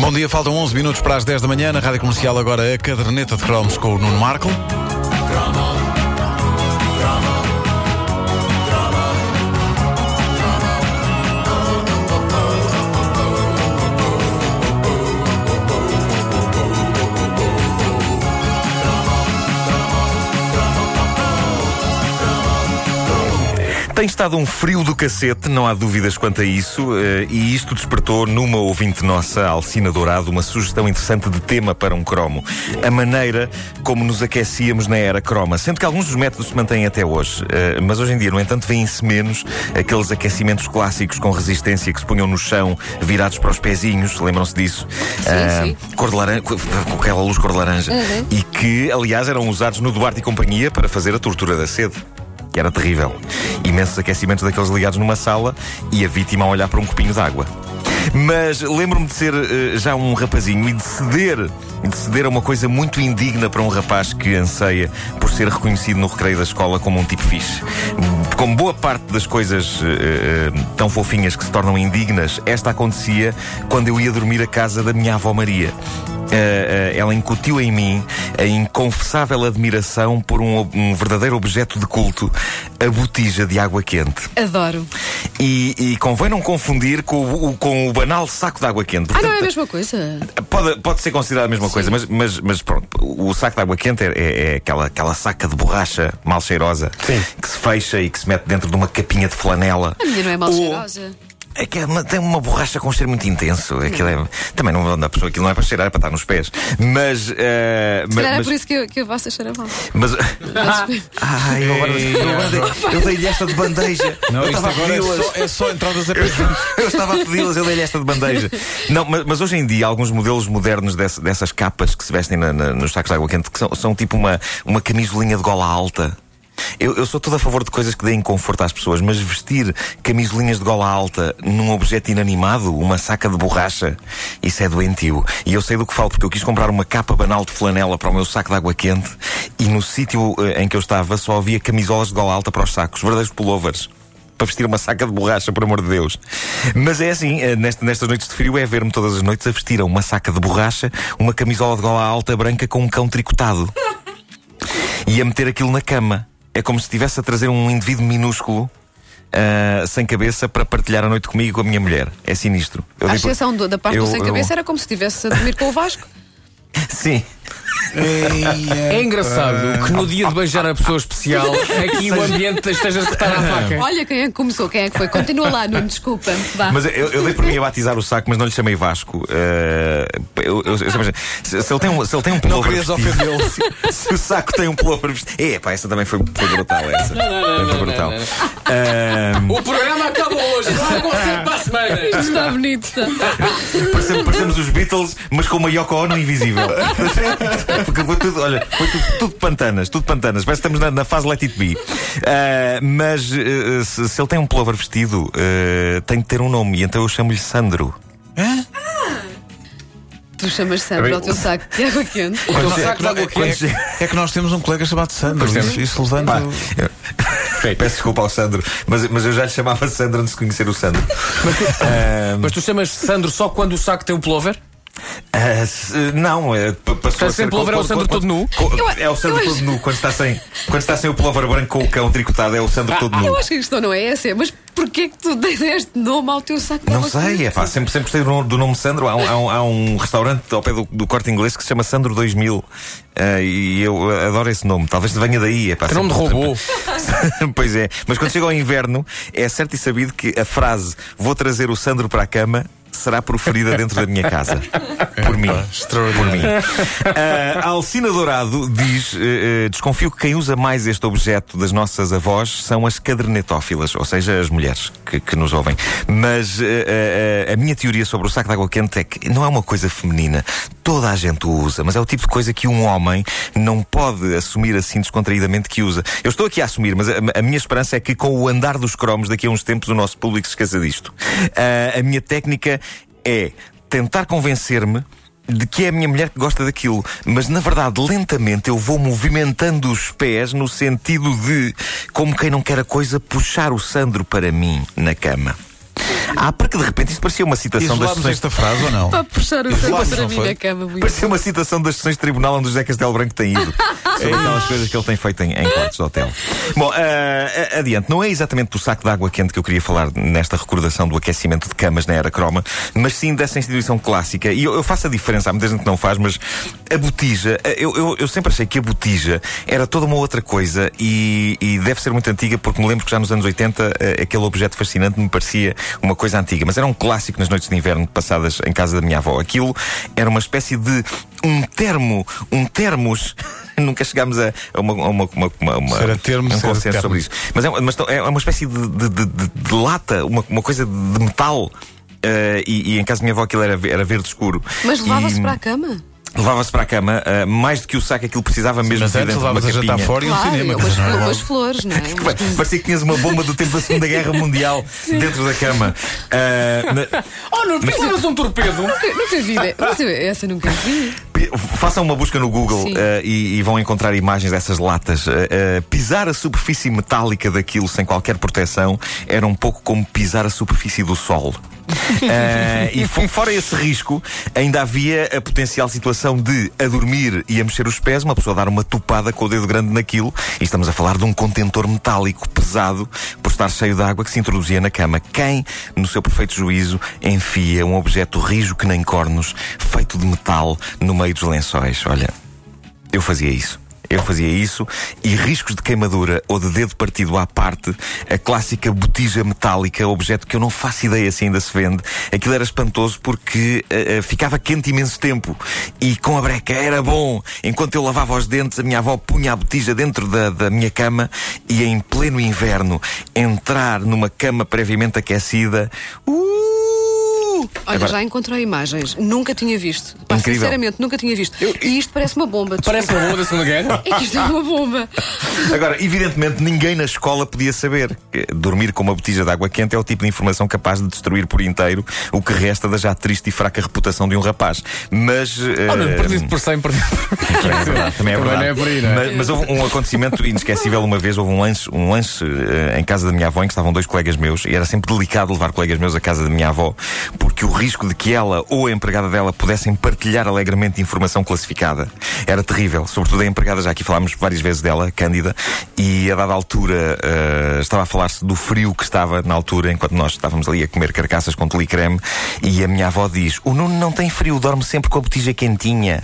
Bom dia, faltam 11 minutos para as 10 da manhã. Na Rádio Comercial, agora a caderneta de cromos com o Nuno Marco. Tem estado um frio do cacete, não há dúvidas quanto a isso, eh, e isto despertou numa ouvinte nossa, Alcina Dourado, uma sugestão interessante de tema para um cromo. A maneira como nos aquecíamos na era croma. Sendo que alguns dos métodos se mantêm até hoje, eh, mas hoje em dia, no entanto, vêem-se menos aqueles aquecimentos clássicos com resistência que se punham no chão, virados para os pezinhos, lembram-se disso? Sim, sim. Cor de laranja, com aquela luz cor de laranja. E que, aliás, eram usados no Duarte e Companhia para fazer a tortura da sede que era terrível. Imensos aquecimentos daqueles ligados numa sala e a vítima a olhar para um copinho de água. Mas lembro-me de ser eh, já um rapazinho e de ceder, de ceder a uma coisa muito indigna para um rapaz que anseia por ser reconhecido no recreio da escola como um tipo fixe. Como boa parte das coisas eh, tão fofinhas que se tornam indignas, esta acontecia quando eu ia dormir à casa da minha avó Maria. Uh, uh, ela incutiu em mim a inconfessável admiração por um, um, verdadeiro objeto de culto, a botija de água quente. Adoro. E, e convém não confundir com o, com o banal saco de água quente. Portanto, ah, não é a mesma coisa? Pode, pode ser considerado a mesma Sim. coisa, mas, mas, mas pronto, o saco de água quente é, é, é aquela, aquela saca de borracha mal cheirosa Sim. que se fecha e que se mete dentro de uma capinha de flanela. A minha não é mal cheirosa. É que é uma, tem uma borracha com um cheiro muito intenso. Aquilo é, também não dá pessoa, aquilo não é para cheirar, é para estar nos pés. Mas. Uh, mas, é por isso que, eu, que a vossa cheira mal. Mas. Ai, eu agora. Eu, dei-lhe esta de bandeja. Não, eu estava a agora é pedi-las. só, é só entradas a. Eu estava a pedi-las, eu dei-lhe esta de bandeja. Não, mas, mas hoje em dia, alguns modelos modernos desse- dessas capas que se vestem na- na- nos sacos de água quente que são, são tipo uma, uma camisolinha de gola alta. Eu, eu sou todo a favor de coisas que deem conforto às pessoas, mas vestir camisolinhas de gola alta num objeto inanimado, uma saca de borracha, isso é doentio. E eu sei do que falo, porque eu quis comprar uma capa banal de flanela para o meu saco de água quente e no sítio eh, em que eu estava só havia camisolas de gola alta para os sacos, verdadeiros pullovers para vestir uma saca de borracha, por amor de Deus. Mas é assim, eh, nesta- nestas noites de frio é ver-me todas as noites a vestir uma saca de borracha, uma camisola de gola alta branca com um cão tricotado. E a meter aquilo na cama. É como se estivesse a trazer um indivíduo minúsculo. ah, sem cabeça para partilhar a noite comigo e com a minha mulher. É sinistro. Eu por- exceção da parte eu- do sem eu- cabeça, era como se estivesse a dormir com o Vasco. Sim. É engraçado que no dia de beijar a pessoa especial aqui o ambiente esteja a espetar à faca. Olha quem é que começou, quem é que foi. Continua lá, Nuno, desculpa. Vá. Mas eu, eu dei por mim a batizar o saco, mas não lhe chamei Vasco. Ah, eu, eu- se, se ele tem um, se ele tem um Não pullover querias vestido- ofendê-lo. se, se o saco tem um pullover vestido. É, pá, essa também foi, foi brutal. Essa. Também foi brutal. Ah, O programa acaba hoje, não há concerto para a semana. Está bonito, está. Parecemos, parecemos os Beatles, mas com uma Yoko Ono invisível. Porque foi tudo, olha, foi tudo, tudo pantanas, tudo pantanas. Parece que estamos na, na fase Let It Be. Ah, mas eh, se, se ele tem um pullover vestido, eh, tem de ter um nome, e então eu chamo-lhe Sandro. Tu chamas Sandro ao teu saco de água quente. O teu saco de água Quando quente. É que nós temos um colega chamado Sandro. Isso, isso levanta. Eu- Peço desculpa ao Sandro, mas, mas eu já lhe chamava Sandro antes de conhecer o Sandro. Ah, Mas tu chamas Sandro só quando o saco tem um pullover? Ah, se- não, é, pa- passou a ser pullover é o quando- Sandro quando- todo nu? É o Sandro todo nu. Quando está, sem, quando está sem o pullover branco com o cão tricotado, é o Sandro todo nu. Eu acho que a questão não é essa, é, mas porquê que tu deste nome ao teu saco de Não sei, é pá, sempre, sempre gostei do, nome- do nome Sandro. Há um, há um- há um restaurante ao pé do, do corte inglês que se chama Sandro 2000 Ah, e eu adoro esse nome. Talvez venha daí. É, pá, Que nome de robô. pois é, mas quando chega ao inverno, é certo e sabido que a frase vou trazer o Sandro para a cama será proferida dentro da minha casa. Por mim. Por mim. A Alcina Dourado diz: eh, eh, desconfio que quem usa mais este objeto das nossas avós são as cadernetófilas, ou seja, as mulheres que, que nos ouvem. Mas eh, a minha teoria sobre o saco de água quente é que não é uma coisa feminina. Toda a gente o usa, mas é o tipo de coisa que um homem não pode assumir assim descontraídamente que usa. Eu estou aqui a assumir, mas a, a minha esperança é que com o andar dos cromos daqui a uns tempos o nosso público se esqueça disto. Ah, a minha técnica é tentar convencer-me de que é a minha mulher que gosta daquilo. Mas na verdade, lentamente eu vou movimentando os pés no sentido de, como quem não quer a coisa, puxar o Sandro para mim na cama. Ah, porque de repente isto parecia uma citação das sessões. esta frase ou não? Para puxar o Isolámos, santo para mim foi? na cama. Muito Parecia uma citação das sessões de tribunal onde o José Castelo Branco tem ido. Sobre aquelas coisas que ele tem feito em, em quartos de hotel. Bom, ah, adiante. Não é exatamente do saco de água quente que eu queria falar nesta recordação do aquecimento de camas na era croma, mas sim dessa instituição clássica. E eu, eu faço a diferença, há muita gente que não faz, mas a botija, eu, eu, eu sempre achei que a botija era toda uma outra coisa e, e deve ser muito antiga, porque me lembro que já nos anos 80 ah, aquele objeto fascinante me parecia uma coisa antiga, mas era um clássico nas noites de inverno passadas em casa da minha avó. Aquilo era uma espécie de um termo, um termos. Nunca chegámos a, a uma, a uma, uma, uma, uma- Se era termo, um consenso termo. sobre isso. Mas é, uma- mas é uma espécie de, de, de- de- de lata, uma, uma coisa de metal. eh, e, e em casa da minha avó aquilo era, era verde escuro. Mas levava-se E para a cama? Levava-se para a cama, eh, mais do que o saco aquilo precisava mesmo Mas de ir antes levavas a jantar fora e um Claro, cinema. umas, dizer, não é umas flores, não é? Parecia que tinhas uma bomba do tempo da Segunda Guerra Mundial dentro da cama. Eh, na- Oh, não, pensavas um torpedo? Nunca, nunca vi. Mas eu- essa nunca vi. Façam uma busca no Google eh, e, e vão encontrar imagens dessas latas. Eh, eh, pisar a superfície metálica daquilo sem qualquer proteção era um pouco como pisar a superfície do sol. Eh, e fo- fora esse risco, ainda havia a potencial situação de, a dormir e a mexer os pés, uma pessoa dar uma topada com o dedo grande naquilo. E estamos a falar de um contentor metálico pesado por estar cheio de água que se introduzia na cama. Quem, no seu perfeito juízo, enfia um objeto rijo que nem cornos, feito de metal, no meio dos lençóis? Olha, eu fazia isso. Eu fazia isso e riscos de queimadura ou de dedo partido à parte, a clássica botija metálica, objeto que eu não faço ideia se ainda se vende, aquilo era espantoso porque eh, ficava quente imenso tempo e com a breca era bom. Enquanto eu lavava os dentes, a minha avó punha a botija dentro da, da minha cama e em pleno inverno entrar numa cama previamente aquecida. Uh! Olha, Agora- já encontrei imagens. Nunca tinha visto. Pá, Incrível. sinceramente, nunca tinha visto. E isto parece uma bomba. Parece uma bomba da Segunda Guerra? É que isto é uma bomba. Agora, evidentemente, ninguém na escola podia saber. que Dormir com uma botija de água quente é o tipo de informação capaz de destruir por inteiro o que resta da já triste e fraca reputação de um rapaz. Mas. Oh, não, eh, perdido por 100, perdido por também é verdade, também é verdade. é por aí, não é? Mas, mas houve um acontecimento inesquecível uma vez. Houve um lanche, um lanche eh, em casa da minha avó em que estavam dois colegas meus e era sempre delicado levar colegas meus à casa da minha avó porque o risco de que ela ou a empregada dela pudessem partilhar alegremente informação classificada era terrível. Sobretudo a empregada, já aqui falámos várias vezes dela, Cândida, e a dada altura eh, estava a falar-se do frio que estava na altura enquanto nós estávamos ali a comer carcaças com telicreme e a minha avó diz: O Nuno não tem frio, dorme sempre com a botija quentinha.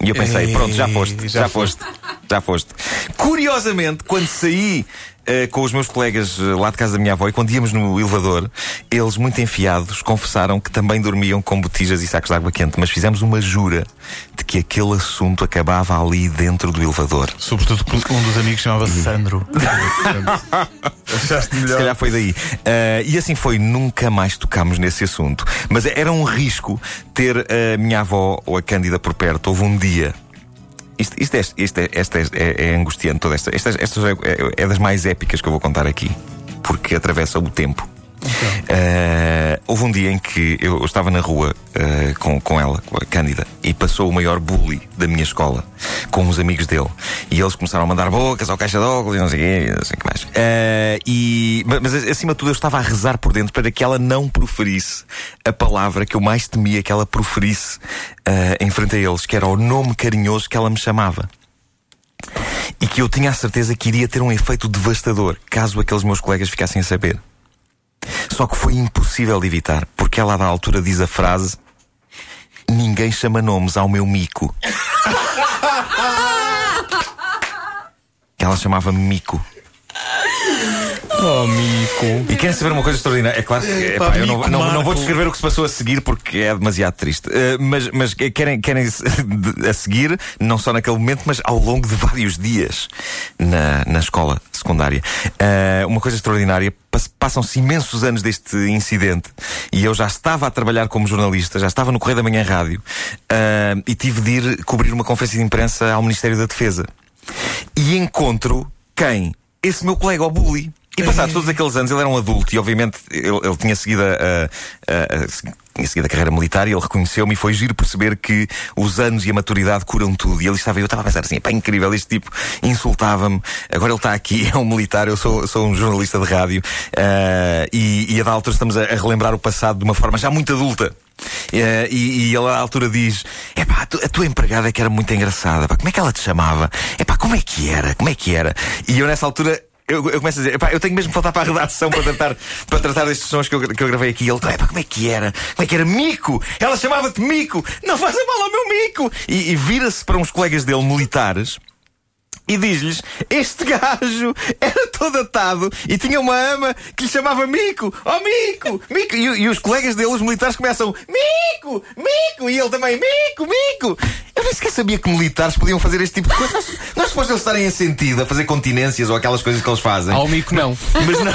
E eu pensei, Ei, pronto, já foste, já, já foste, já foste. Curiosamente, quando saí com os meus colegas eh, lá de casa da minha avó e quando íamos no elevador, eles, muito enfiados, confessaram que também dormiam com botijas e sacos de água quente, mas fizemos uma jura de que aquele assunto acabava ali dentro do elevador. Sobretudo porque um dos amigos chamava-se Sandro. Achaste Se melhor? calhar foi daí. Ah, e assim foi, nunca mais tocámos nesse assunto. Mas era um risco ter a minha avó ou a Cândida por perto. Houve um dia. Isto, isto, é, isto, é, esta é, é- é angustiante toda esta. Esta, esta é, é- é das mais épicas que eu vou contar aqui. Porque atravessa o tempo. Ah, houve um dia em que eu, estava na rua ah, com, com ela, com a Cândida, e passou o maior bully da minha escola com uns amigos dele. E eles começaram a mandar bocas ao caixa de óculos e não sei o não sei o que mais. Ah, e, mas, mas, acima de tudo eu estava a rezar por dentro para que ela não proferisse a palavra que eu mais temia que ela proferisse em frente a eles, que era o nome carinhoso que ela me chamava. E que eu tinha a certeza que iria ter um efeito devastador caso aqueles meus colegas ficassem a saber. Só que foi impossível de evitar, porque ela, à altura, diz a frase: Ninguém chama nomes ao meu mico. Ela chamava-me mico. Oh, mico. E querem saber uma coisa extraordinária? É claro que Epá, epá, eu não, mico, não, não vou descrever o que se passou a seguir porque é demasiado triste. Uh, mas mas querem, querem a seguir, não só naquele momento, mas ao longo de vários dias na, na escola secundária. Uh, uma coisa extraordinária. pass- Passam-se imensos anos deste incidente e eu já estava a trabalhar como jornalista, já estava no Correio da Manhã Rádio uh, e tive de ir cobrir uma conferência de imprensa ao Ministério da Defesa. E encontro quem? Esse meu colega, o bully. E passados todos aqueles anos, ele era um adulto e, obviamente, ele, ele tinha seguido a, a, a, tinha seguido a carreira militar e ele reconheceu-me e foi giro perceber que os anos e a maturidade curam tudo. E ele estava, eu estava a pensar assim, pá, incrível, este tipo insultava-me, agora ele está aqui, é um militar, eu sou, sou um jornalista de rádio, uh, e, e a da altura estamos a, a relembrar o passado de uma forma já muito adulta. Uh, e, e, ele à altura diz: É pá, a, tua empregada é que era muito engraçada, pá, como é que ela te chamava? É pá, como é que era? Como é que era? E eu nessa altura eu, eu, começo a dizer, eu tenho mesmo que voltar para a redação para tratar, para tratar destes sons que eu, que eu gravei aqui. E ele, como é que era? Como é que era? Mico! Ela chamava-te Mico! Não faz mal ao meu Mico! E, e vira-se para uns colegas dele militares e diz-lhes: Este gajo era todo atado e tinha uma ama que lhe chamava Mico, oh Mico, Mico. E, e os colegas dele, os militares, começam: Mico, Mico. E ele também: Mico, Mico. Eu nem sequer sabia que militares podiam fazer este tipo de coisa. Não é suposto eles estarem em sentido a fazer continências ou aquelas coisas que eles fazem. Ao Mico, não. Mas não,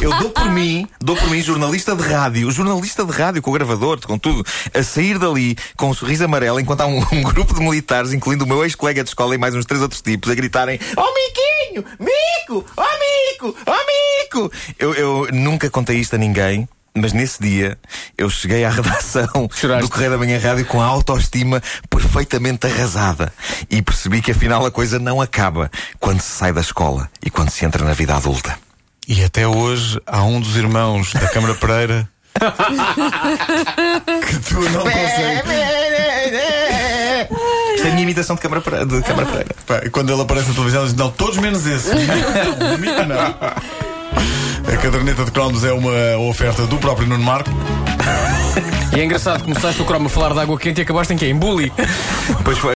eu dou por mim, dou por mim, jornalista de rádio, jornalista de rádio, com o gravador, com tudo, a sair dali com um sorriso amarelo enquanto há um, um grupo de militares, incluindo o meu ex-colega de escola e mais uns três outros tipos, a gritarem: Oh Miquinho! Mico! Oh Mico! Oh Mico! Eu, eu nunca contei isto a ninguém. Mas nesse dia eu cheguei à redação Choraste. do Correio da Manhã Rádio com a autoestima perfeitamente arrasada e percebi que afinal a coisa não acaba quando se sai da escola e quando se entra na vida adulta. E até hoje há um dos irmãos da Câmara Pereira que tu não consegues. Isto é a minha imitação de Câmara Pereira. De Câmara Pereira. Pá, e quando ele aparece na televisão, diz: Não, todos menos esse. Não. A caderneta de cromos é uma oferta do próprio Nuno Marco. E é engraçado, começaste o cromo a falar de água quente e acabaste em quê? Em bully. Pois foi.